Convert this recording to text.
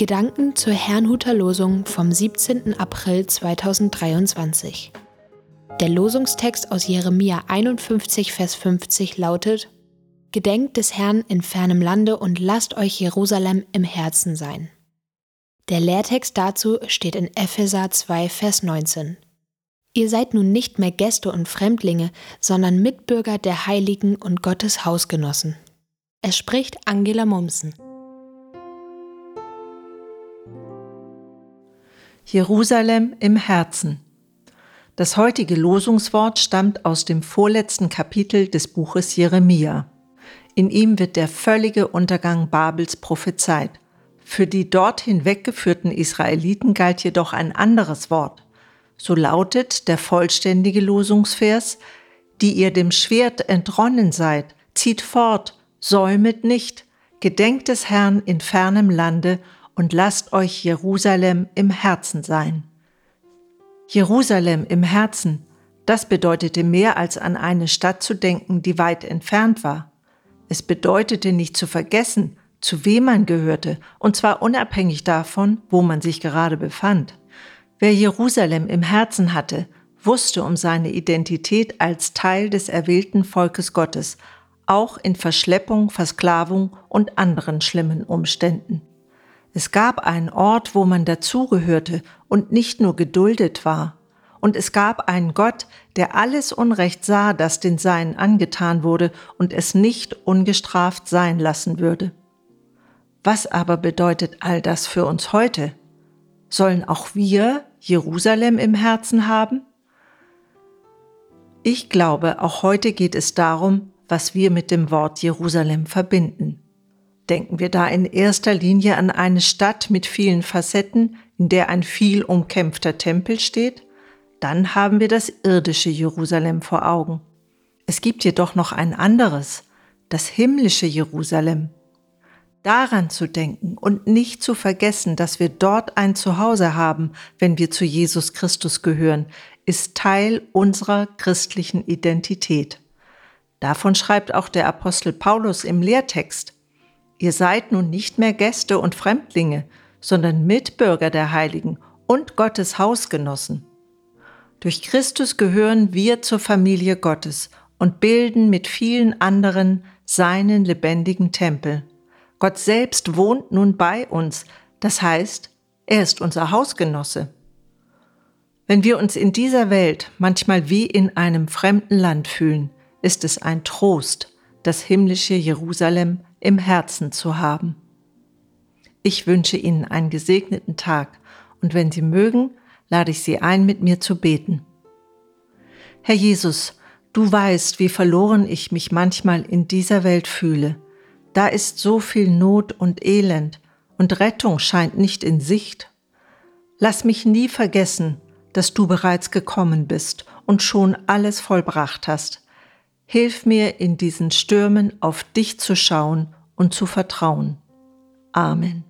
Gedanken zur Herrnhuter Losung vom 17. April 2023. Der Losungstext aus Jeremia 51, Vers 50 lautet: Gedenkt des Herrn in fernem Lande und lasst euch Jerusalem im Herzen sein. Der Lehrtext dazu steht in Epheser 2, Vers 19. Ihr seid nun nicht mehr Gäste und Fremdlinge, sondern Mitbürger der Heiligen und Gottes Hausgenossen. Es spricht Angela Mumsen. Jerusalem im Herzen. Das heutige Losungswort stammt aus dem vorletzten Kapitel des Buches Jeremia. In ihm wird der völlige Untergang Babels prophezeit. Für die dorthin weggeführten Israeliten galt jedoch ein anderes Wort, so lautet der vollständige Losungsvers, die ihr dem Schwert entronnen seid, zieht fort, säumet nicht, gedenkt des Herrn in fernem Lande und lasst euch Jerusalem im Herzen sein. Jerusalem im Herzen, das bedeutete mehr als an eine Stadt zu denken, die weit entfernt war. Es bedeutete nicht zu vergessen, zu wem man gehörte, und zwar unabhängig davon, wo man sich gerade befand. Wer Jerusalem im Herzen hatte, wusste um seine Identität als Teil des erwählten Volkes Gottes, auch in Verschleppung, Versklavung und anderen schlimmen Umständen. Es gab einen Ort, wo man dazugehörte und nicht nur geduldet war. Und es gab einen Gott, der alles Unrecht sah, das den Seinen angetan wurde und es nicht ungestraft sein lassen würde. Was aber bedeutet all das für uns heute? Sollen auch wir Jerusalem im Herzen haben? Ich glaube, auch heute geht es darum, was wir mit dem Wort Jerusalem verbinden. Denken wir da in erster Linie an eine Stadt mit vielen Facetten, in der ein viel umkämpfter Tempel steht? Dann haben wir das irdische Jerusalem vor Augen. Es gibt jedoch noch ein anderes, das himmlische Jerusalem, Daran zu denken und nicht zu vergessen, dass wir dort ein Zuhause haben, wenn wir zu Jesus Christus gehören, ist Teil unserer christlichen Identität. Davon schreibt auch der Apostel Paulus im Lehrtext. Ihr seid nun nicht mehr Gäste und Fremdlinge, sondern Mitbürger der Heiligen und Gottes Hausgenossen. Durch Christus gehören wir zur Familie Gottes und bilden mit vielen anderen seinen lebendigen Tempel. Gott selbst wohnt nun bei uns, das heißt, er ist unser Hausgenosse. Wenn wir uns in dieser Welt manchmal wie in einem fremden Land fühlen, ist es ein Trost, das himmlische Jerusalem im Herzen zu haben. Ich wünsche Ihnen einen gesegneten Tag und wenn Sie mögen, lade ich Sie ein, mit mir zu beten. Herr Jesus, du weißt, wie verloren ich mich manchmal in dieser Welt fühle da ist so viel Not und Elend und Rettung scheint nicht in Sicht. Lass mich nie vergessen, dass du bereits gekommen bist und schon alles vollbracht hast. Hilf mir in diesen Stürmen auf dich zu schauen und zu vertrauen. Amen.